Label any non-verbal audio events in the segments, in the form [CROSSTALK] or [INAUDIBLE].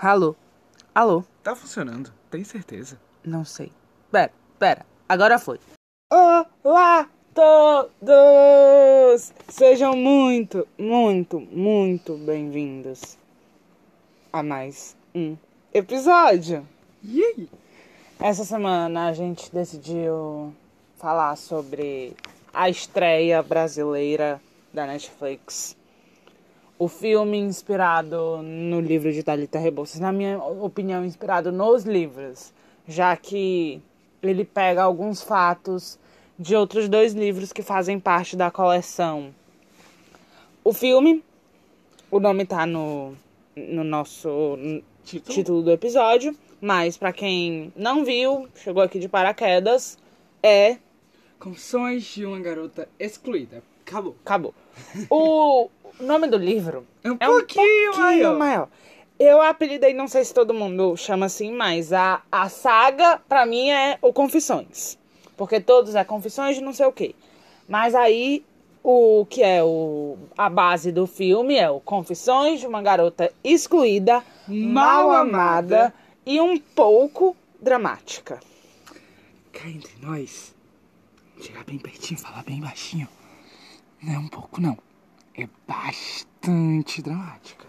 Alô? Alô? Tá funcionando, tem certeza. Não sei. Pera, pera. Agora foi. Olá, todos! Sejam muito, muito, muito bem-vindos a mais um episódio. Aí? Essa semana a gente decidiu falar sobre a estreia brasileira da Netflix. O filme inspirado no livro de Thalita Rebouças, na minha opinião, inspirado nos livros, já que ele pega alguns fatos de outros dois livros que fazem parte da coleção. O filme, o nome tá no, no nosso Título? título do episódio, mas pra quem não viu, chegou aqui de paraquedas, é Confissões de uma garota excluída. Acabou. Acabou. O nome do livro É um é um pouquinho maior. maior. Eu apelidei, não sei se todo mundo chama assim, mas a, a saga, pra mim, é o Confissões. Porque todos é Confissões de não sei o quê. Mas aí, o que é o, a base do filme é o Confissões de uma garota excluída, mal Mal amada amada. e um pouco dramática. Cá entre nós, chegar bem pertinho, falar bem baixinho. Não é um pouco, não. É bastante dramática.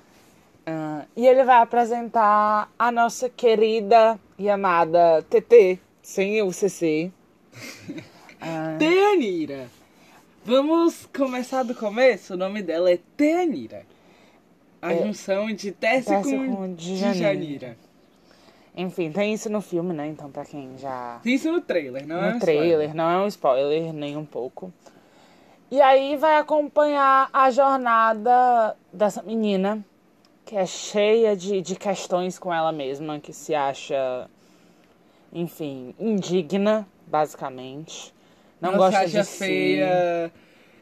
Ah, e ele vai apresentar a nossa querida e amada TT, sem o CC. [LAUGHS] Ah, Teanira. Vamos começar do começo? O nome dela é Teanira. A É. junção de Tessa com. Janira. enfim, tem isso no filme, né? Então, pra quem já. Tem isso no trailer, não é? No um trailer, não é um spoiler, nem um pouco. E aí vai acompanhar a jornada dessa menina, que é cheia de, de questões com ela mesma, que se acha, enfim, indigna, basicamente. Não, se gosta acha de si. feia.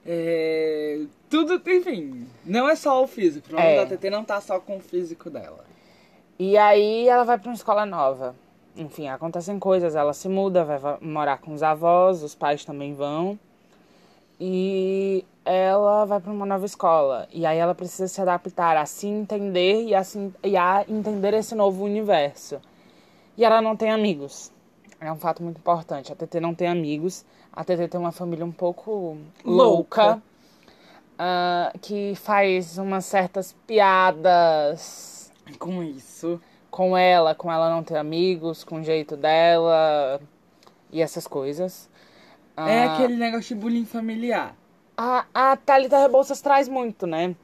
é, Tudo, enfim. Não é só o físico. O nome É. da TT não tá só com o físico dela. E aí ela vai pra uma escola nova. Enfim, acontecem coisas, ela se muda, vai va- morar com os avós, os pais também vão. E ela vai pra uma nova escola. E aí ela precisa se adaptar a se entender e a, se- e a entender esse novo universo. E ela não tem amigos. É um fato muito importante. A TT não tem amigos. A TT tem uma família um pouco louca. Louca. ah, que faz umas certas piadas Com isso. com ela, com ela não ter amigos, com o jeito dela e essas coisas. É Ah, aquele negócio de bullying familiar. A, a Thalita Rebouças traz muito, né?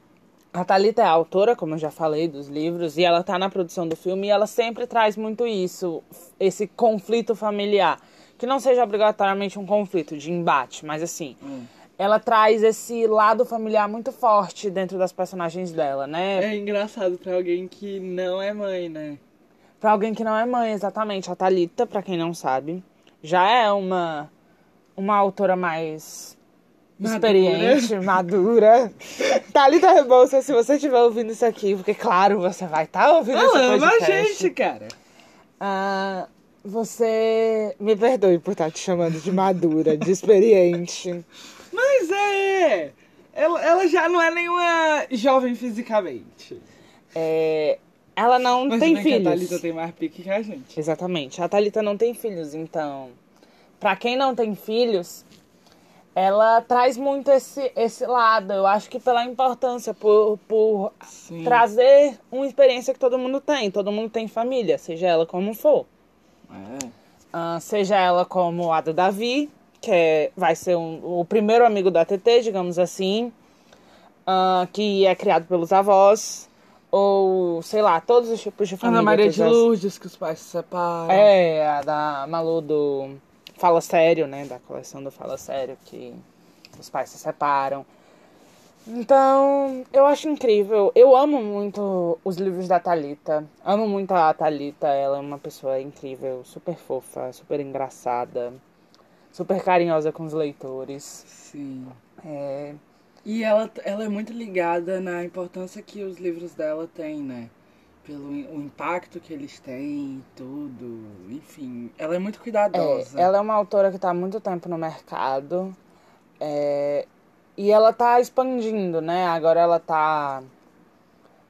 A Thalita é a autora, como eu já falei, dos livros, e ela tá na produção do filme, e ela sempre traz muito isso, esse conflito familiar. Que não seja obrigatoriamente um conflito de embate, mas assim, Hum. ela traz esse lado familiar muito forte dentro das personagens dela, né? É engraçado pra alguém que não é mãe, né? Pra alguém que não é mãe, exatamente. A Thalita, pra quem não sabe, já é uma, uma autora mais Madura. experiente, madura. Thalita Rebouças, se você estiver ouvindo isso aqui, porque claro, você vai estar ouvindo esse Ela ama a gente, cara. Ah, você me perdoe por estar te chamando de madura, de experiente. Mas é. Ela, ela já não é nenhuma jovem fisicamente. É, ela não Mas tem bem que filhos. a Thalita tem mais pique que a gente. Exatamente. A Thalita não tem filhos, então, pra quem não tem filhos, ela traz muito esse, esse lado. Eu acho que pela importância, por, por Sim. trazer uma experiência que todo mundo tem. Todo mundo tem família, seja ela como for. É. Ah, seja ela como a do Davi, que é- vai ser um- o primeiro amigo da TT, digamos assim, ah, que é criado pelos avós, ou sei lá, todos os tipos de família. Ana Maria de já- Lourdes, que os pais se separam. É, a da Malu do Fala Sério, né? Da coleção do Fala Sério, que os pais se separam. Então, eu acho incrível. Eu amo muito os livros da Thalita. Amo muito a Thalita. Ela é uma pessoa incrível, super fofa, super engraçada, super carinhosa com os leitores. Sim. É, E ela, ela é muito ligada na importância que os livros dela têm, né? Pelo o impacto que eles têm tudo. Enfim, ela é muito É, cuidadosa. ela é uma autora que está há muito tempo no mercado. é, e ela tá expandindo, né? Agora ela tá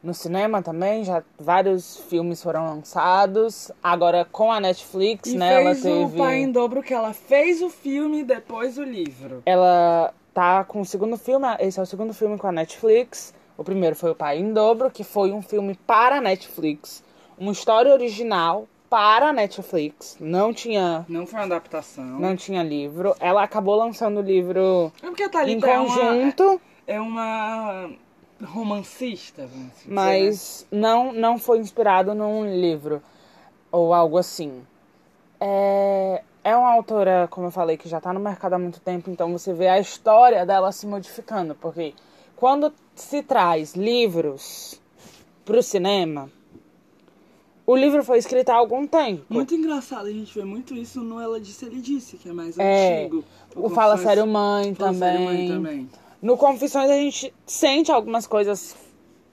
no cinema também, já vários filmes foram lançados. Agora com a Netflix, E né, ela fez teve o Pai em Dobro, que ela fez o filme e depois o livro. ela tá com o segundo filme, esse é o segundo filme com a Netflix. O primeiro foi o Pai em Dobro, que foi um filme para a Netflix, uma história original para a Netflix. Não tinha Não foi uma adaptação. não tinha livro. Ela acabou lançando o livro É porque a em Thalita é uma, conjunto, é uma romancista, vamos dizer, né? mas não não foi inspirado num livro ou algo assim. É, é uma autora, como eu falei, que já tá no mercado há muito tempo, então você vê a história dela se modificando, porque quando se traz livros pro cinema, o livro foi escrito há algum tempo. Muito engraçado, a gente vê muito isso no Ela Disse, Ele Disse, que é mais É, antigo. O Fala Confesso- Sério Mãe Fala também. Sério Mãe também. No Confissões a gente sente algumas coisas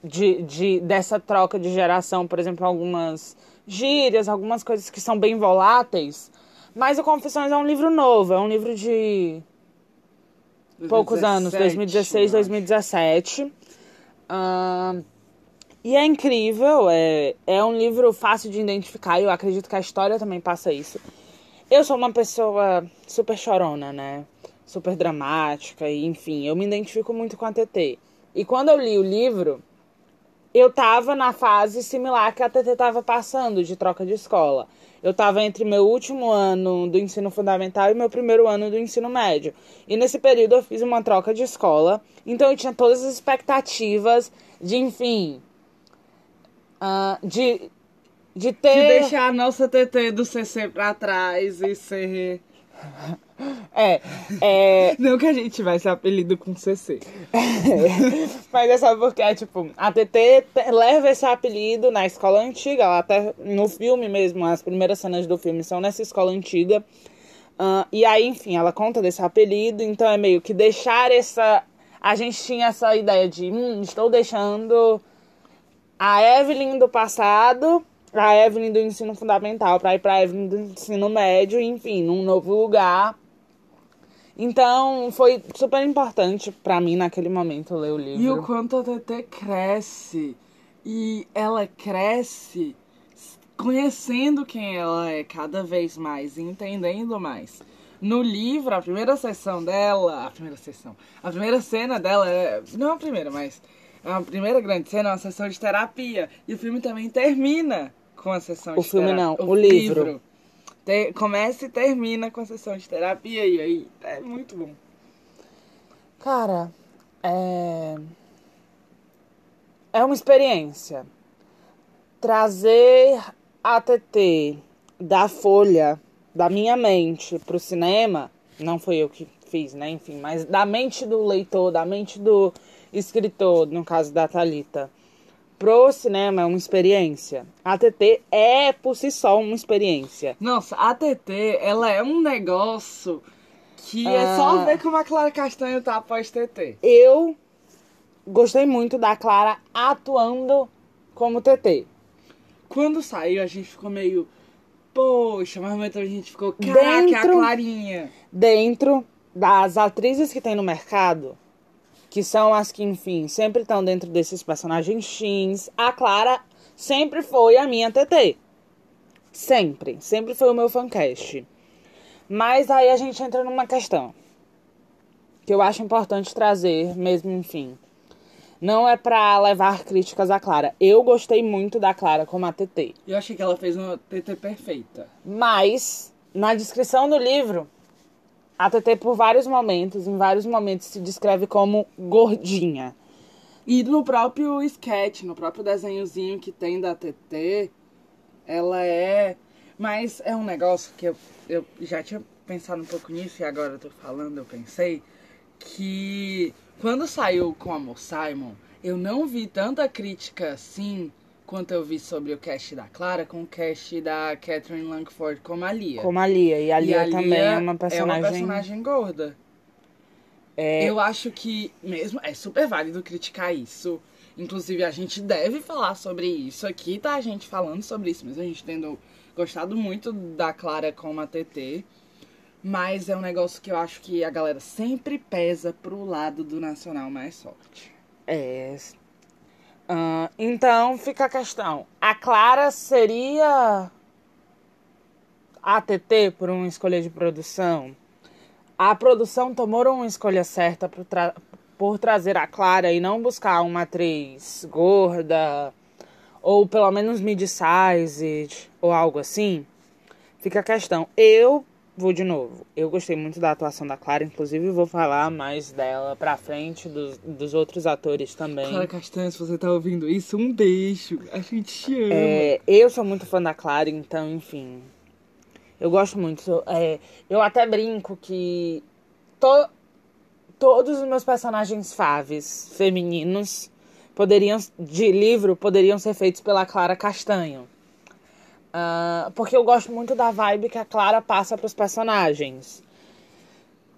de, de, dessa troca de geração, por exemplo, algumas gírias, algumas coisas que são bem voláteis. Mas o Confissões é um livro novo, é um livro de poucos anos, 2016, eu acho. 2017. Ahn, e é incrível, é, é um livro fácil de identificar e eu acredito que a história também passa isso. Eu sou uma pessoa super chorona, né? Super dramática, e enfim, eu me identifico muito com a TT. E quando eu li o livro, eu tava na fase similar que a TT tava passando, de troca de escola. Eu tava entre meu último ano do ensino fundamental e meu primeiro ano do ensino médio. E nesse período eu fiz uma troca de escola. Então eu tinha todas as expectativas de, enfim. ah, de, de ter. De deixar a nossa TT do CC pra trás e ser... É, é, Não que a gente tivesse apelido com CC. [LAUGHS] Mas é só porque, tipo, a TT leva esse apelido na escola antiga, ela até no filme mesmo, as primeiras cenas do filme são nessa escola antiga. Ah, e aí, enfim, ela conta desse apelido, então é meio que deixar essa. A gente tinha essa ideia de, hum, estou deixando a Evelyn do passado, a Evelyn do ensino fundamental, pra ir pra Evelyn do ensino médio, enfim, num novo lugar. Então, foi super importante pra mim naquele momento ler o livro. E o quanto a TT cresce. E ela cresce conhecendo quem ela é cada vez mais, e entendendo mais. No livro, a primeira sessão dela, a primeira sessão, a primeira cena dela é, não a primeira, mas a primeira grande cena é uma sessão de terapia. E o filme também termina com a sessão O de filme terapia. não, o livro. Começa e termina com a sessão de terapia, e aí é muito bom. Cara, é. É uma experiência. Trazer a TT da Folha, da minha mente, pro cinema, não foi eu que fiz, né? Enfim, mas da mente do leitor, da mente do escritor, no caso da Thalita, pro cinema é uma experiência. A TT é, por si só, uma experiência. Nossa, a TT, ela é um negócio que é Ah. só ver como a Clara Castanho tá após TT. Eu gostei muito da Clara atuando como TT. Quando saiu, a gente ficou meio. Poxa, mas tempo a gente ficou. Caraca, é a Dentro- Clarinha. dentro das atrizes que tem no mercado, que são as que, enfim, sempre estão dentro desses personagens teens, a Clara sempre foi a minha TT. Sempre. Sempre foi o meu fancast. Mas aí a gente entra numa questão que eu acho importante trazer, mesmo, enfim. Não é pra levar críticas à Clara. Eu gostei muito da Clara como a TT. Eu achei que ela fez uma TT perfeita. Mas, na descrição do livro, a TT, por vários momentos, em vários momentos, se descreve como gordinha. E no próprio sketch, no próprio desenhozinho que tem da TT, ela é. Mas é um negócio que eu, eu já tinha pensado um pouco nisso e agora eu tô falando, eu pensei que quando saiu com Amor Simon, eu não vi tanta crítica assim quanto eu vi sobre o cast da Clara com o cast da Catherine Langford como a Lia. Como a Lia. E a E Lia a também Lia é uma personagem. personagem gorda. É, Eu acho que mesmo é super válido criticar isso. Inclusive, a gente deve falar sobre isso aqui, tá? A gente falando sobre isso, mas a gente tendo gostado muito da Clara como a TT. Mas é um negócio que eu acho que a galera sempre pesa pro lado do nacional mais forte. é. Ah, então fica a questão. A Clara seria ATT por uma escolha de produção? A produção tomou uma escolha certa por, tra por trazer a Clara e não buscar uma atriz gorda ou pelo menos mid-sized ou algo assim? Fica a questão. Eu vou de novo. Eu gostei muito da atuação da Clara, inclusive vou falar mais dela pra frente, dos, dos outros atores também. Clara Castanho, se você tá ouvindo isso, um beijo. A gente te ama. É, eu sou muito fã da Clara, então, enfim. Eu gosto muito. É, eu até brinco que to, todos os meus personagens faves femininos poderiam de livro poderiam ser feitos pela Clara Castanho. Uh, porque eu gosto muito da vibe que a Clara passa para os personagens.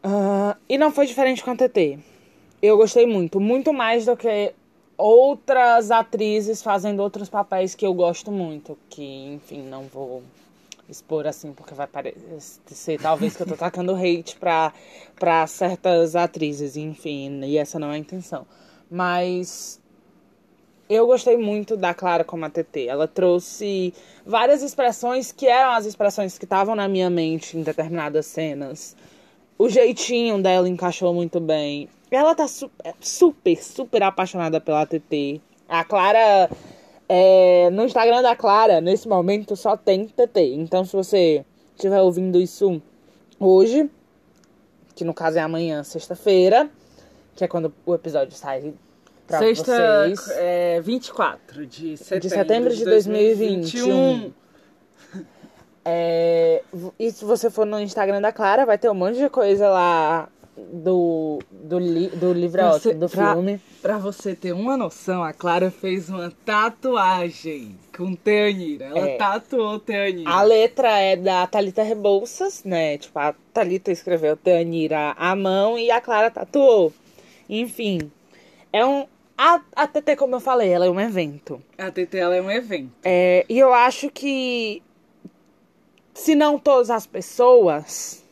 Uh, e não foi diferente com a TT. Eu gostei muito, muito mais do que outras atrizes fazendo outros papéis que eu gosto muito. Que, enfim, não vou expor assim, porque vai parecer talvez que eu tô tacando [LAUGHS] hate pra, pra certas atrizes, enfim, e essa não é a intenção. Mas eu gostei muito da Clara como a TT. Ela trouxe várias expressões que eram as expressões que estavam na minha mente em determinadas cenas. O jeitinho dela encaixou muito bem. Ela tá su é, super, super apaixonada pela TT. A Clara. É, no Instagram da Clara, nesse momento, só tem TT. Então, se você estiver ouvindo isso hoje, que no caso é amanhã, sexta-feira, que é quando o episódio sai pra Sexta, vocês. é 24 de setembro de setembro de 2021. [LAUGHS] É, e se você for no Instagram da Clara, vai ter um monte de coisa lá do, do, li, do livro Você- do pra- filme. Pra você ter uma noção, a Clara fez uma tatuagem com Teanira. Ela É. tatuou Teanira. A letra é da Thalita Rebouças, né? Tipo, a Thalita escreveu Teanira à mão e a Clara tatuou. Enfim, é um. A, a TT, como eu falei, ela é um evento. A TT ela é um evento. É, e eu acho que se não todas as pessoas,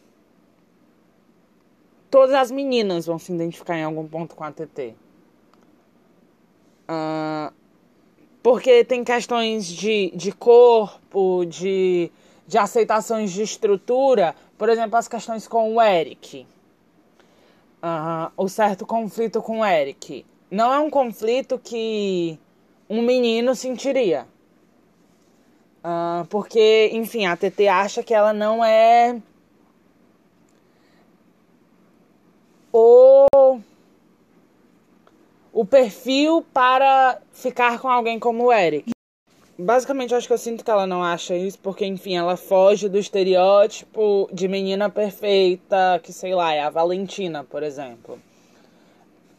todas as meninas vão se identificar em algum ponto com a TT. Ah, porque tem questões de, de corpo, de, de aceitações de estrutura. Por exemplo, as questões com o Eric. Ah, o certo conflito com o Eric. Não é um conflito que um menino sentiria. Ah, porque, enfim, a TT acha que ela não é o o perfil para ficar com alguém como o Eric. Basicamente, eu acho que eu sinto que ela não acha isso, porque, enfim, ela foge do estereótipo de menina perfeita, que sei lá, é a Valentina, por exemplo.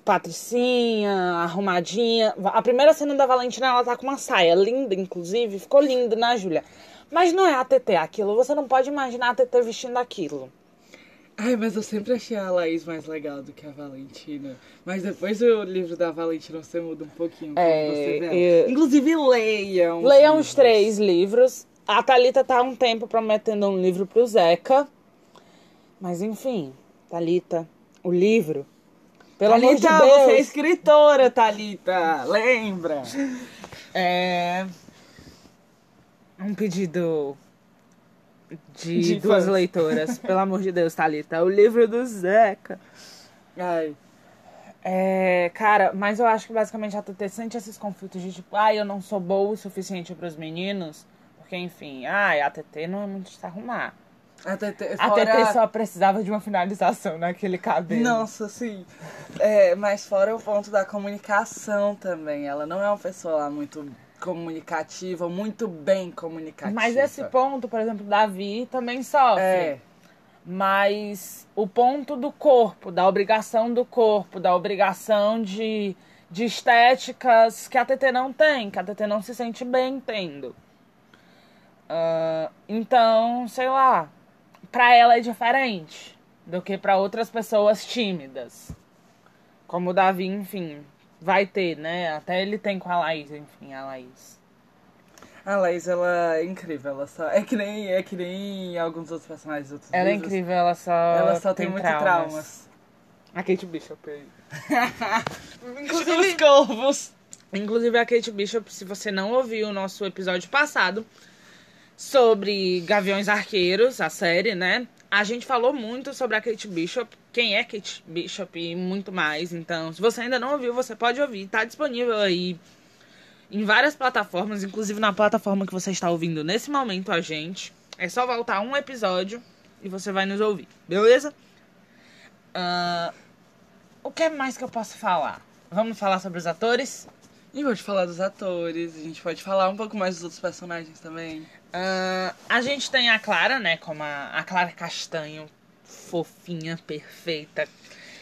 Patricinha, arrumadinha. A primeira cena da Valentina, ela tá com uma saia linda, inclusive, ficou linda na Júlia. Mas não é a TT aquilo, você não pode imaginar a TT vestindo aquilo. Ai, mas eu sempre achei a Laís mais legal do que a Valentina. Mas depois do livro da Valentina você muda um pouquinho É, eu- Inclusive leiam. Leiam os três livros. A Thalita tá há um tempo prometendo um livro pro Zeca. Mas enfim, Thalita, o livro. Pelo amor de Thalita, Deus. você é escritora, Thalita. Lembra? É um pedido de, De duas fãs. leitoras. Pelo amor de Deus, Thalita. O livro do Zeca. Ai. É, cara, mas eu acho que basicamente a TT sente esses conflitos de tipo, ai, eu não sou boa o suficiente pros meninos. Porque, enfim, ai, a TT não é muito de se arrumar. A TT, A fora- TT só precisava de uma finalização naquele cabelo. Nossa, sim. É, mas fora o ponto da comunicação também. Ela não é uma pessoa lá muito comunicativa, muito bem comunicativa. Mas esse ponto, por exemplo, Davi também sofre. É. Mas o ponto do corpo, da obrigação do corpo, da obrigação de, de estéticas que a TT não tem, que a TT não se sente bem tendo. Ah, então, sei lá, pra ela é diferente do que pra outras pessoas tímidas. Como o Davi, enfim, vai ter, né? Até ele tem com a Laís, enfim, a Laís. A Laís, ela é incrível. Ela só... É que nem, é que nem alguns outros personagens outros Ela é livros. incrível, ela só, Ela só tem, muitos traumas. A Kate Bishop aí. [LAUGHS] Inclusive... Os corvos. Inclusive a Kate Bishop, se você não ouviu o nosso episódio passado sobre Gaviões Arqueiros, a série, né? A gente falou muito sobre a Kate Bishop, quem é Kate Bishop e muito mais. Então, se você ainda não ouviu, você pode ouvir. Tá disponível aí em várias plataformas, inclusive na plataforma que você está ouvindo nesse momento a gente. É só voltar um episódio e você vai nos ouvir, beleza? Uh, o que mais que eu posso falar? Vamos falar sobre os atores? E pode falar dos atores, a gente pode falar um pouco mais dos outros personagens também. Uh, a gente tem a Clara, né? Como a, a Clara Castanho, fofinha, perfeita.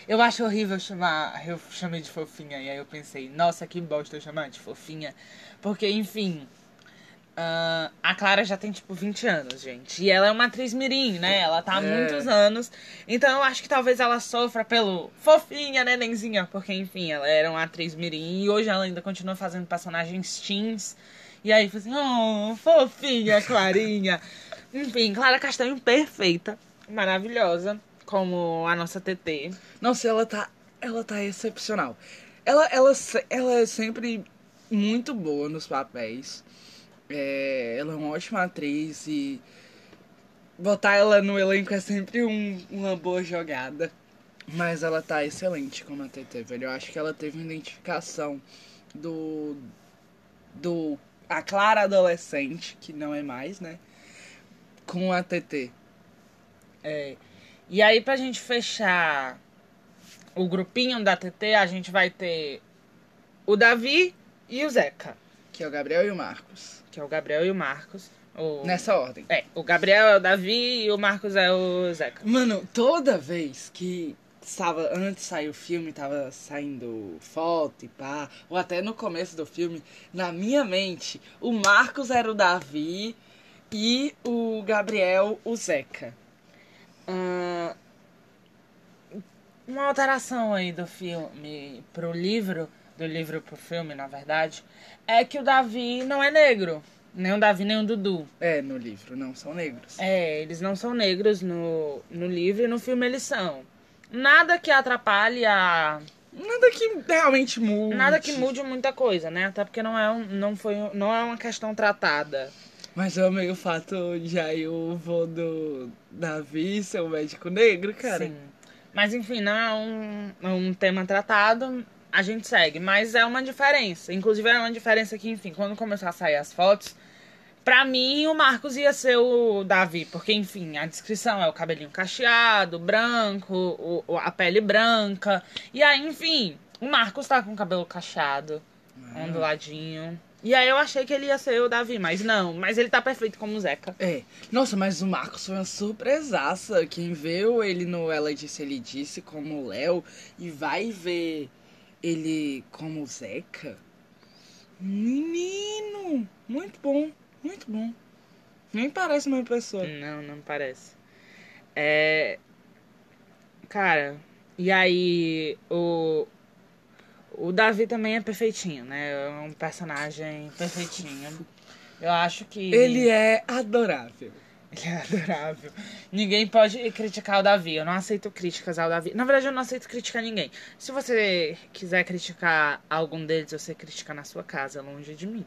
Eu acho horrível chamar. Eu chamei de fofinha, e aí eu pensei, nossa, que bosta eu chamar de fofinha. Porque, enfim, Uh, a Clara já tem, tipo, 20 anos, gente. E ela é uma atriz mirim, né? Ela tá há é. muitos anos. Então eu acho que talvez ela sofra pelo fofinha, nenenzinha. Porque, enfim, ela era uma atriz mirim. E hoje ela ainda continua fazendo personagens teens. E aí, assim, oh, fofinha, Clarinha. enfim, Clara Castanho perfeita. Maravilhosa. Como a nossa TT. Nossa, ela tá... Ela tá excepcional. Ela, ela, ela é sempre muito boa nos papéis. É, ela é uma ótima atriz e botar ela no elenco é sempre um, uma boa jogada. Mas ela tá excelente como a TT, velho. Eu acho que ela teve uma identificação do. do. A Clara adolescente, que não é mais, né? Com a TT. É. E aí, pra gente fechar o grupinho da TT, a gente vai ter o Davi e o Zeca. Que é o Gabriel e o Marcos que é o Gabriel e o Marcos. O... Nessa ordem. É, o Gabriel é o Davi e o Marcos é o Zeca. Mano, toda vez que estava antes de sair o filme, tava saindo foto e pá, ou até no começo do filme, na minha mente, o Marcos era o Davi e o Gabriel o Zeca. Hum, uma alteração aí do filme pro livro, do livro pro filme, na verdade, é que o Davi não é negro. Nem o Davi, nem o Dudu. É, no livro, não são negros. É, eles não são negros no, no livro e no filme eles são. Nada que atrapalhe a. Nada que realmente mude. Nada que mude muita coisa, né? Até porque não é, um, não foi, não é uma questão tratada. Mas eu amei o fato de aí o vô do Davi ser um médico negro, cara. Sim. Mas enfim, não é um, é um tema tratado a gente segue. Mas é uma diferença. Inclusive, é uma diferença que, enfim, quando começou a sair as fotos, pra mim o Marcos ia ser o Davi. Porque, enfim, a descrição é o cabelinho cacheado, branco, o, a pele branca. E aí, enfim, o Marcos tá com o cabelo cacheado, ah. onduladinho. E aí eu achei que ele ia ser o Davi, mas não. Mas ele tá perfeito como o Zeca. É. Nossa, mas o Marcos foi uma surpresaça. Quem viu ele no Ela Disse, Ele Disse como o Léo e vai ver ele como Zeca. Menino! Muito bom, muito bom. Nem parece uma pessoa. Não, não parece. É. Cara, e aí o. O Davi também é perfeitinho, né? É um personagem perfeitinho. Eu acho que. Ele é adorável. Ele é adorável. Ninguém pode criticar o Davi. Eu não aceito críticas ao Davi. Na verdade, eu não aceito criticar ninguém. Se você quiser criticar algum deles, você critica na sua casa, longe de mim.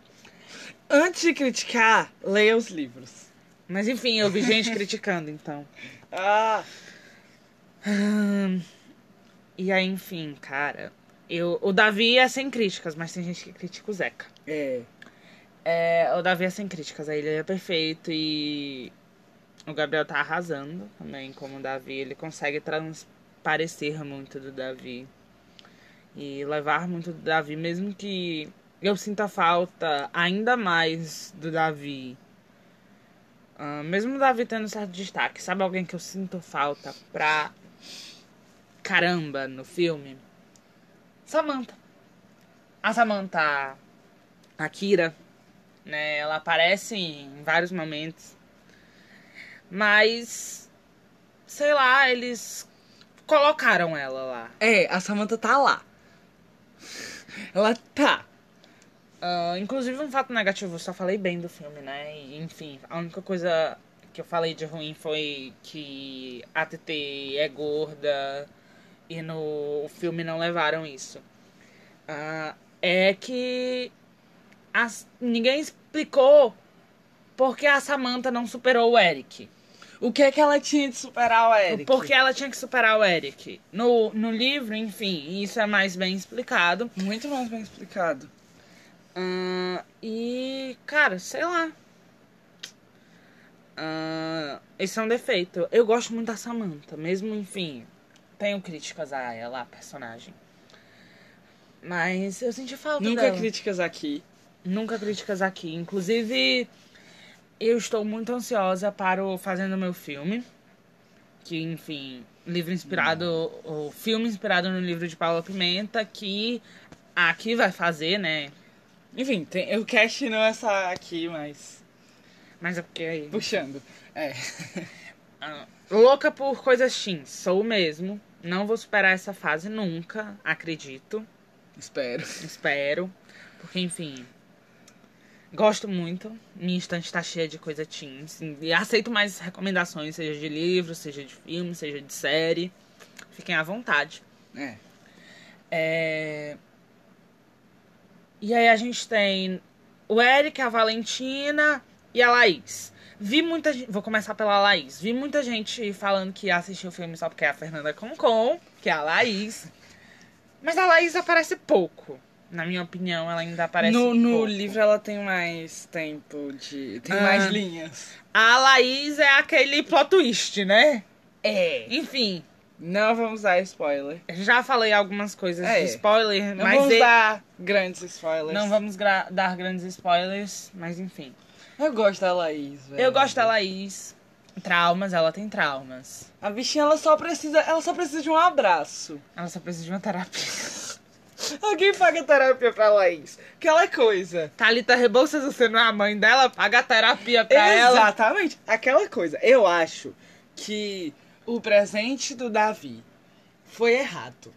Antes de criticar, leia os livros. Mas enfim, eu vi gente [LAUGHS] criticando, então. Ah! Hum, e aí, enfim, cara. Eu, o Davi é sem críticas, mas tem gente que critica o Zeca. É. É, o Davi é sem críticas, aí ele é perfeito e o Gabriel tá arrasando também, como o Davi. Ele consegue transparecer muito do Davi. E levar muito do Davi, mesmo que eu sinta falta ainda mais do Davi. Uh, mesmo o Davi tendo certo destaque, sabe alguém que eu sinto falta pra caramba no filme? Samantha. A Samantha Akira, né? Ela aparece em vários momentos mas, sei lá, eles colocaram ela lá. É, a Samantha tá lá. Ela tá. Uh, inclusive, um fato negativo, eu só falei bem do filme, né? E, enfim, a única coisa que eu falei de ruim foi que a TT é gorda e no filme não levaram isso. Uh, é que as- ninguém explicou por que a Samantha não superou o Eric. O que é que ela tinha de superar o Eric? Por que ela tinha que superar o Eric. No, no livro, enfim, isso é mais bem explicado. Muito mais bem explicado. Ahn, e, cara, sei lá. Ahn, esse é um defeito. Eu gosto muito da Samantha, mesmo, enfim. Tenho críticas a ela, a personagem. Mas eu senti falta Nunca dela. críticas aqui. Nunca críticas aqui. Inclusive, eu estou muito ansiosa para o Fazendo Meu Filme. Que, enfim, livro inspirado. O filme inspirado no livro de Paula Pimenta, que aqui vai fazer, né? Enfim, tem, o cast não é essa aqui, mas. Mas é porque. Puxando. É. [LAUGHS] Ah, louca por coisas teens, sou mesmo. Não vou superar essa fase nunca, acredito. Espero. Espero. Porque, enfim. Gosto muito. Minha estante tá cheia de coisa teens. E aceito mais recomendações, seja de livro, seja de filme, seja de série. Fiquem à vontade. É. É... E aí a gente tem o Eric, a Valentina e a Laís. Vi muita gente. Vou começar pela Laís. Vi muita gente falando que assistiu o filme só porque é a Fernanda Concon, que é a Laís. Mas a Laís aparece pouco. Na minha opinião, ela ainda aparece No, no pouco. livro ela tem mais tempo de. Tem Ah. mais linhas. A Laís é aquele plot twist, né? É. Enfim, Não vamos dar spoiler. já falei algumas coisas É. de spoiler, Não mas vamos e- dar grandes spoilers. não vamos dar grandes spoilers, mas enfim. Eu gosto da Laís, velho. Eu gosto da Laís. Traumas, ela tem traumas. A bichinha ela só precisa. Ela só precisa de um abraço. Ela só precisa de uma terapia. [LAUGHS] Alguém paga terapia pra Laís. Aquela coisa. Thalita Rebouças, você não é a mãe dela? Paga terapia pra ela. Exatamente. Aquela coisa. Eu acho que o presente do Davi foi errado.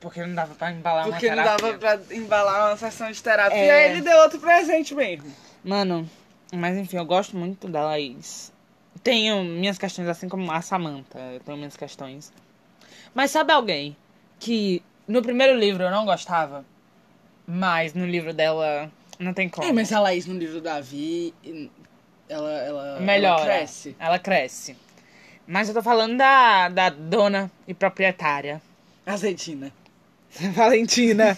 Porque não dava pra embalar Porque uma não terapia. dava pra embalar uma sessão de terapia. É. Aí ele deu outro presente mesmo. Mano, mas enfim, eu gosto muito da Laís. Tenho minhas questões, assim como a Samantha. Eu tenho minhas questões. Mas sabe alguém que no primeiro livro eu não gostava? Mas no livro dela não tem como. É, mas a Laís no livro do Davi, ela, ela, Melhora. ela cresce. Ela cresce. Mas eu tô falando da, da dona e proprietária. Azedina. [LAUGHS] Valentina.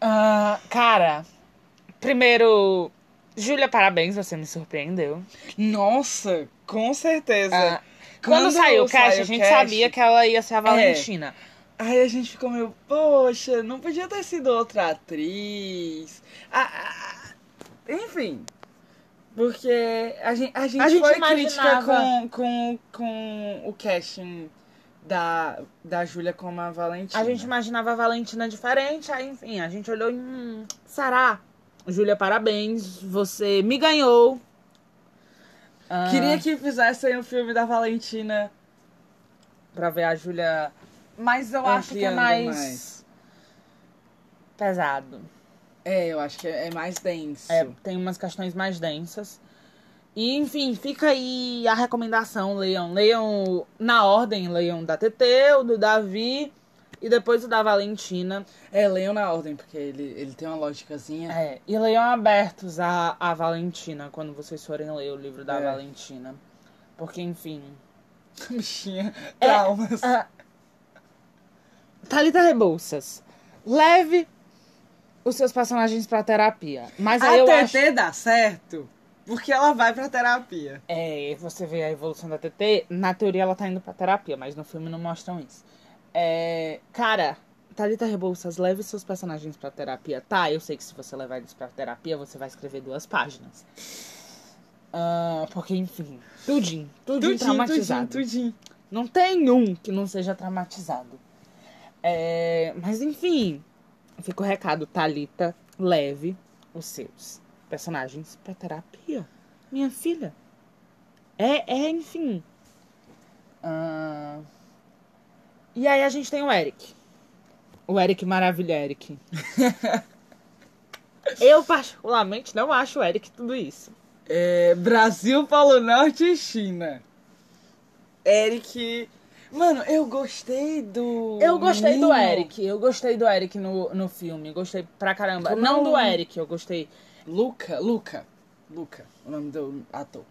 Ah, cara, primeiro, Júlia, parabéns, você me surpreendeu. Nossa, com certeza. Ah, quando, saiu o cast, saiu a gente cast, sabia que ela ia ser a Valentina. Aí a gente ficou meio, poxa, não podia ter sido outra atriz. Ah, ah, enfim. Porque a gente, a gente, A gente foi imaginava- crítica com, com, com o casting da, da Júlia como a Valentina. A gente imaginava a Valentina diferente, aí enfim, a gente olhou e. Hum, Sará, Júlia, parabéns, você me ganhou. Ah, Queria que fizessem o filme da Valentina. Pra ver a Júlia. Mas eu acho que é mais, mais. pesado. É, eu acho que é é mais denso. É, tem umas questões mais densas. E, enfim, fica aí a recomendação, leiam. Leiam na ordem, leiam da TT, o do Davi e depois o da Valentina. É, leiam na ordem, porque ele, ele tem uma lógicazinha. É, e leiam abertos a, a Valentina quando vocês forem ler o livro da É. Valentina. Porque, enfim. [LAUGHS] Bichinha, É, traumas. ah, Thalita Rebouças, leve os seus personagens pra terapia. Mas aí a eu TT acho. dá certo porque ela vai pra terapia. É, você vê a evolução da TT, na teoria ela tá indo pra terapia, mas no filme não mostram isso. É, cara, Thalita Rebouças, leve seus personagens pra terapia. Tá, eu sei que se você levar eles pra terapia, você vai escrever duas páginas. Ah, porque, enfim, tudinho, tudinho, traumatizado. tudinho. Não tem um que não seja traumatizado. É, mas enfim, fica o recado, Thalita, leve os seus personagens pra terapia. Minha filha. É, é, enfim. Ah, E aí a gente tem o Eric. O Eric Maravilha Eric. [LAUGHS] Eu, particularmente, não acho o Eric tudo isso. É, Brasil, Polo Norte e China. Eric. Mano, eu gostei do. Eu gostei do. Eric, eu gostei do Eric no. Eu gostei do. Eric, no, no filme, gostei pra caramba. Como Não é do Eric, eu gostei. Luca, Luca. Luca, o nome do ator.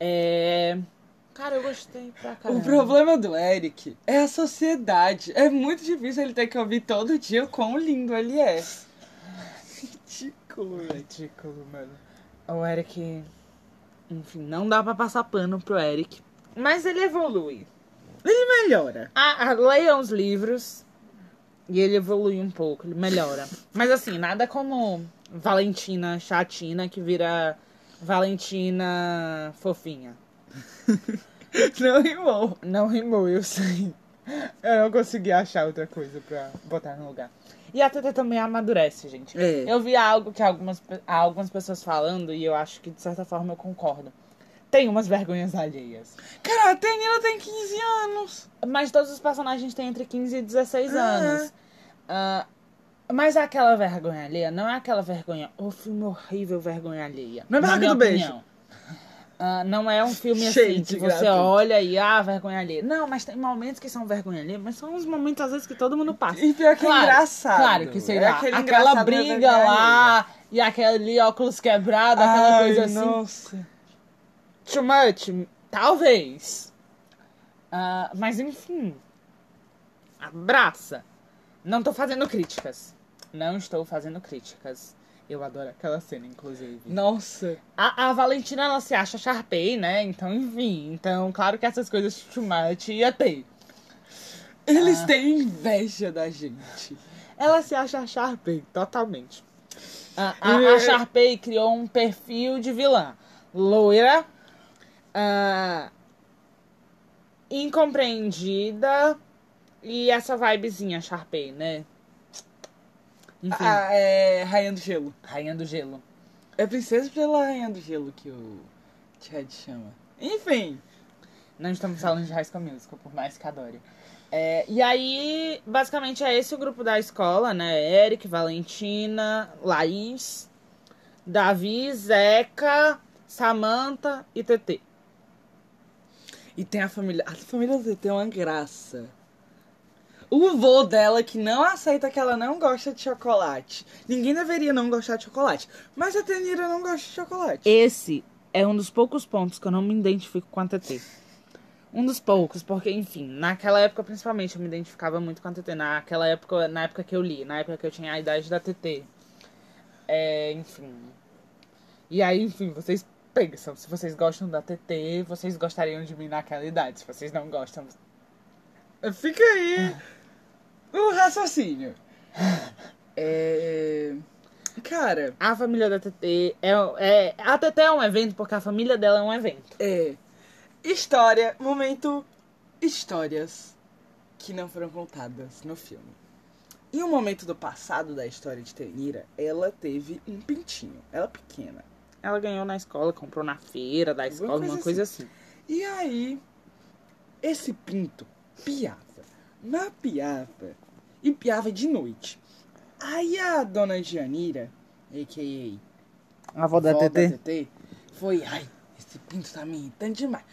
É. Cara, eu gostei pra caramba. O problema do Eric é a sociedade. É muito difícil ele ter que ouvir todo dia o quão lindo ele é. Ridículo, velho. Ridículo, mano. O Eric. Enfim, não dá pra passar pano pro Eric. Mas ele evolui. Ele melhora. Ah, ah, leia os livros e ele evolui um pouco, ele melhora. Mas assim, nada como Valentina chatina que vira Valentina fofinha. [LAUGHS] Não rimou. Não rimou, eu sei. Eu não consegui achar outra coisa pra botar no lugar. E a TT também amadurece, gente. É. Eu vi algo que algumas, algumas pessoas falando e eu acho que de certa forma eu concordo. Tem umas vergonhas alheias. Cara, a Tenila tem 15 anos. Mas todos os personagens têm entre 15 e 16 Ah. anos. Ah, mas aquela vergonha alheia não é aquela vergonha. O filme horrível, vergonha alheia. Não é Barraca minha do Beijo. Ah, não é um filme Cheio assim que você gratuito. olha e ah, vergonha alheia. Não, mas tem momentos que são vergonha alheia, mas são uns momentos às vezes que todo mundo passa. E pior que é engraçado. Claro que sei É lá, aquele aquela briga lá e aquele óculos quebrado, aquela Ai, coisa assim. nossa. Too much? Talvez. Ah, mas enfim. Abraça. Não tô fazendo críticas. Não estou fazendo críticas. Eu adoro aquela cena, inclusive. Nossa. A, a Valentina, ela se acha Sharpay, né? Então, enfim. Então, claro que essas coisas too much ia ter. Eles Ah. têm inveja da gente. Ela se acha Sharpay, totalmente. A, a, a Sharpay criou um perfil de vilã. Loira. Ah, incompreendida. E essa vibezinha Sharpay, né? Enfim, Ah, é Rainha do Gelo. Rainha do Gelo. É Princesa pela Rainha do Gelo que o Chad chama. Enfim. Não estamos falando de High School Musical, por mais que adore. É, e aí, basicamente, é esse o grupo da escola, né? Eric, Valentina, Laís, Davi, Zeca, Samantha e TT. E tem a família. A família dele tem uma graça. O vô dela que não aceita que ela não gosta de chocolate. Ninguém deveria não gostar de chocolate. Mas a Tenira não gosta de chocolate. Esse é um dos poucos pontos que eu não me identifico com a TT. Um dos poucos, porque, enfim, naquela época, principalmente, eu me identificava muito com a TT. Naquela época, na época que eu li, na época que eu tinha a idade da TT. É, enfim. E aí, enfim, vocês pensam. Se vocês gostam da TT, vocês gostariam de mim naquela idade. Se vocês não gostam. Fica aí o raciocínio. [LAUGHS] É. Cara, A família da TT é, é. A TT é um evento porque a família dela é um evento. é. História, momento. Histórias que não foram contadas no filme. Em um momento do passado da história de Tenira, ela teve um pintinho. Ela pequena. Ela ganhou na escola, comprou na feira da escola, coisa uma coisa assim. E aí, esse pinto piava, mas piava, e piava de noite. Aí a dona Gianira, a.k.a. A avó da vó TT. TT, foi, ai, esse pinto tá me irritando demais.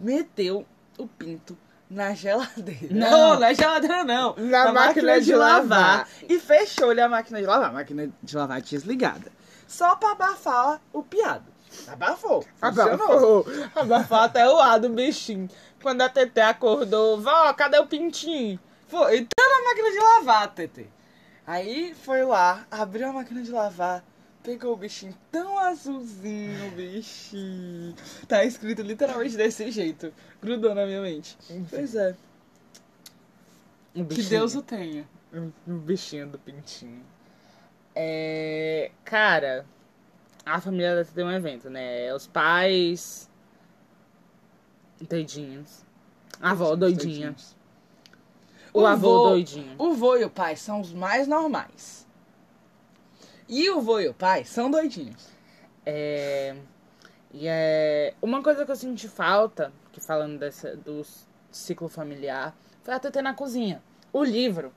Meteu o pinto na geladeira. Não. na geladeira não. Na máquina de lavar. E fechou-lhe a máquina de lavar. A máquina de lavar desligada. Só pra abafar o piado. Abafou. Abafou. Abafou até o ar do bichinho. Quando a TT acordou, vó, cadê o pintinho? Foi, então na máquina de lavar, TT. Aí foi lá, abriu a máquina de lavar, pegou o bichinho tão azulzinho, o bichinho. Tá escrito literalmente desse jeito. Grudou na minha mente. Pois é. O Que Deus o tenha. O bichinho do pintinho. É. Cara, a família da TT é um evento, né? Os pais. Doidinhos. A avó doidinha. O, O avô vô- doidinho. O vô e o pai são os mais normais. E o vô e o pai são doidinhos. É, e é uma coisa que eu senti falta, que falando dessa, do ciclo familiar, foi a TT na cozinha. O livro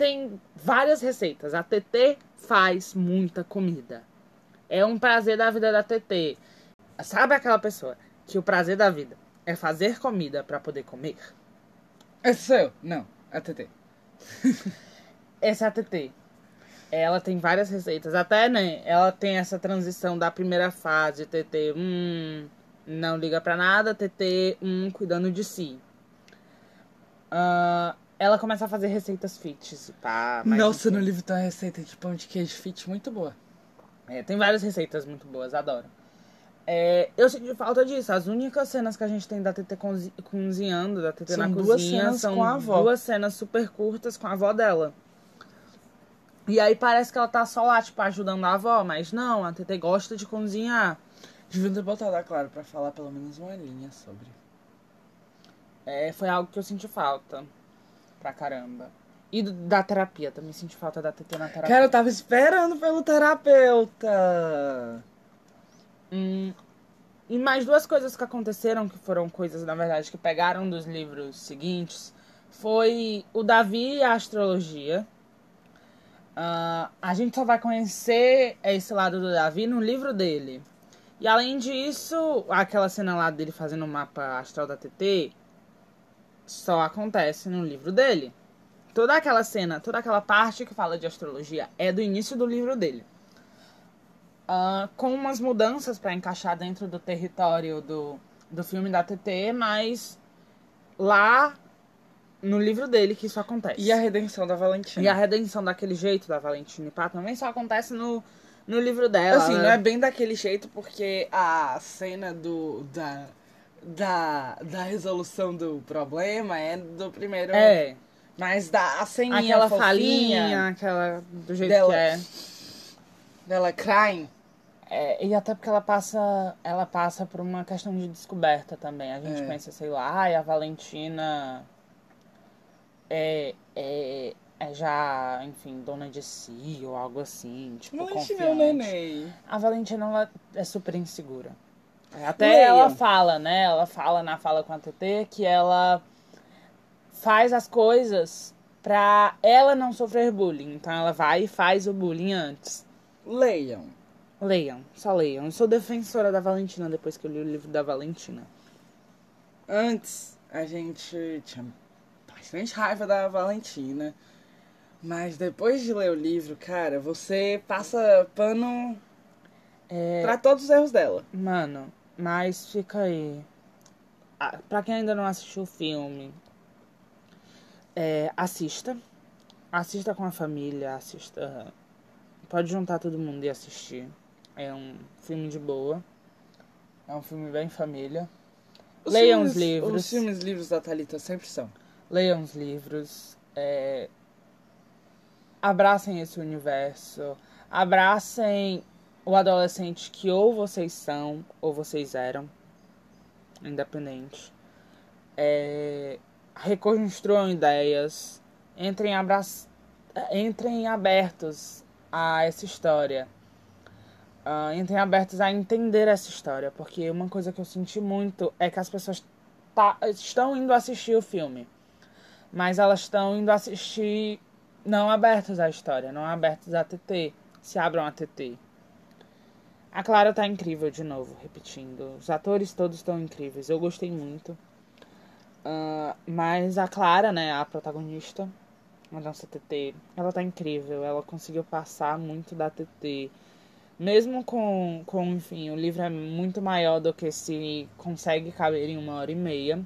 tem várias receitas. A TT faz muita comida. É um prazer da vida da TT. Sabe aquela pessoa que o prazer da vida é fazer comida pra poder comer. Esse sou eu. Não, a TT. [LAUGHS] Essa é a TT. Ela tem várias receitas. Até, né? Ela tem essa transição da primeira fase, TT, hum, não liga pra nada, TT, hum, cuidando de si. Ah, ela começa a fazer receitas fit, pá. Nossa, no livro tem uma receita de pão de queijo fit muito boa. É, tem várias receitas muito boas, adoro. É, eu senti falta disso. As únicas cenas que a gente tem da TT cozi- cozinhando, da TT São na duas cozinha, cenas são com a avó. duas cenas super curtas com a avó dela. E aí parece que ela tá só lá, tipo, ajudando a avó, mas não, a TT gosta de cozinhar. Devia ter botado a Clara pra falar pelo menos uma linha sobre. É, foi algo que eu senti falta pra caramba. E da terapia, também senti falta da TT na terapia. Cara, eu tava esperando pelo terapeuta. Hum, e mais duas coisas que aconteceram, que foram coisas, na verdade, que pegaram dos livros seguintes, foi o Davi e a astrologia. Ah, a gente só vai conhecer esse lado do Davi no livro dele. E além disso, aquela cena lá dele fazendo o mapa astral da TT só acontece no livro dele. Toda aquela cena, toda aquela parte que fala de astrologia é do início do livro dele. Ah, com umas mudanças para encaixar dentro do território do, do filme da TT, mas lá no livro dele que isso acontece. E a redenção da Valentina. E a redenção daquele jeito da Valentina e Pá também só acontece no, no livro dela. assim, né? não é bem daquele jeito porque a cena do da da, da resolução do problema é do primeiro. É, Mas da a ceninha aquela fofinha falinha, aquela do jeito dela. que é. dela crying. É, e até porque ela passa, ela passa por uma questão de descoberta também. A gente É. pensa, sei lá, ai, a Valentina é, é, é já, enfim, dona de si ou algo assim, tipo, Valentina é neném. A Valentina, ela é super insegura. Até Leiam. ela fala, né? Ela fala na fala com a TT que ela faz as coisas pra ela não sofrer bullying. Então ela vai e faz o bullying antes. Leiam. Leiam, só leiam. Eu sou defensora da Valentina depois que eu li o livro da Valentina. Antes, a gente tinha bastante raiva da Valentina. Mas depois de ler o livro, cara, você passa pano É, pra todos os erros dela. Mano, mas fica aí. Ah, Pra quem ainda não assistiu o filme, é, assista. Assista com a família, assista. Pode juntar todo mundo e assistir. É um filme de boa. É um filme bem família. Os Leiam filmes- os livros. Os filmes livros da Thalita sempre são. Leiam os livros. é, Abracem esse universo. Abracem o adolescente que ou vocês são ou vocês eram. Independente. É, Reconstruam ideias. Entrem, abra... Entrem abertos a essa história. Ah, entrem abertos a entender essa história. Porque uma coisa que eu senti muito é que as pessoas tá- estão indo assistir o filme. Mas elas estão indo assistir não abertas à história, não abertas à TT. Se abram a TT. A Clara tá incrível de novo, repetindo. Os atores todos estão incríveis. Eu gostei muito. Ah, mas a Clara, né, a protagonista, a nossa TT, ela tá incrível. Ela conseguiu passar muito da TT. Mesmo com, com, enfim, o livro é muito maior do que se consegue caber em uma hora e meia.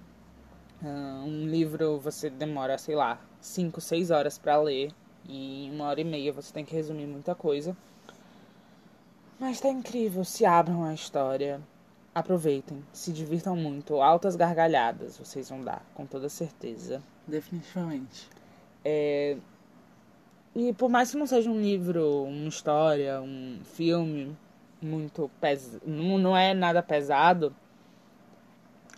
Ah, um livro você demora, sei lá, 5, 6 horas pra ler. E em uma hora e meia você tem que resumir muita coisa. Mas tá incrível, se abram a história. Aproveitem, se divirtam muito. Altas gargalhadas vocês vão dar, com toda certeza. Definitivamente. É, E por mais que não seja um livro, uma história, um filme muito pesado, não, não é nada pesado,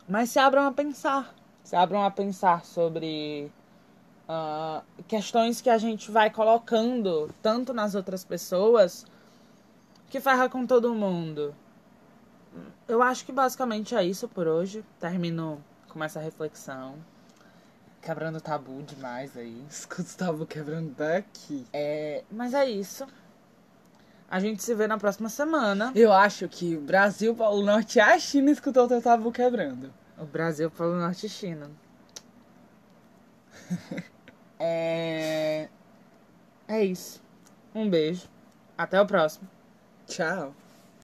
mas se abram a pensar. Se abram a pensar sobre ah, questões que a gente vai colocando tanto nas outras pessoas que ferra com todo mundo. Eu acho que basicamente é isso por hoje. Termino com essa reflexão. Quebrando tabu demais aí. [LAUGHS] Escuta o tabu quebrando daqui. É, mas é isso. A gente se vê na próxima semana. Eu acho que o Brasil, Polo Norte e a China escutou o teu tabu quebrando. O Brasil Polo Norte e China. [LAUGHS] é... é isso. Um beijo. Até o próximo. Tchau.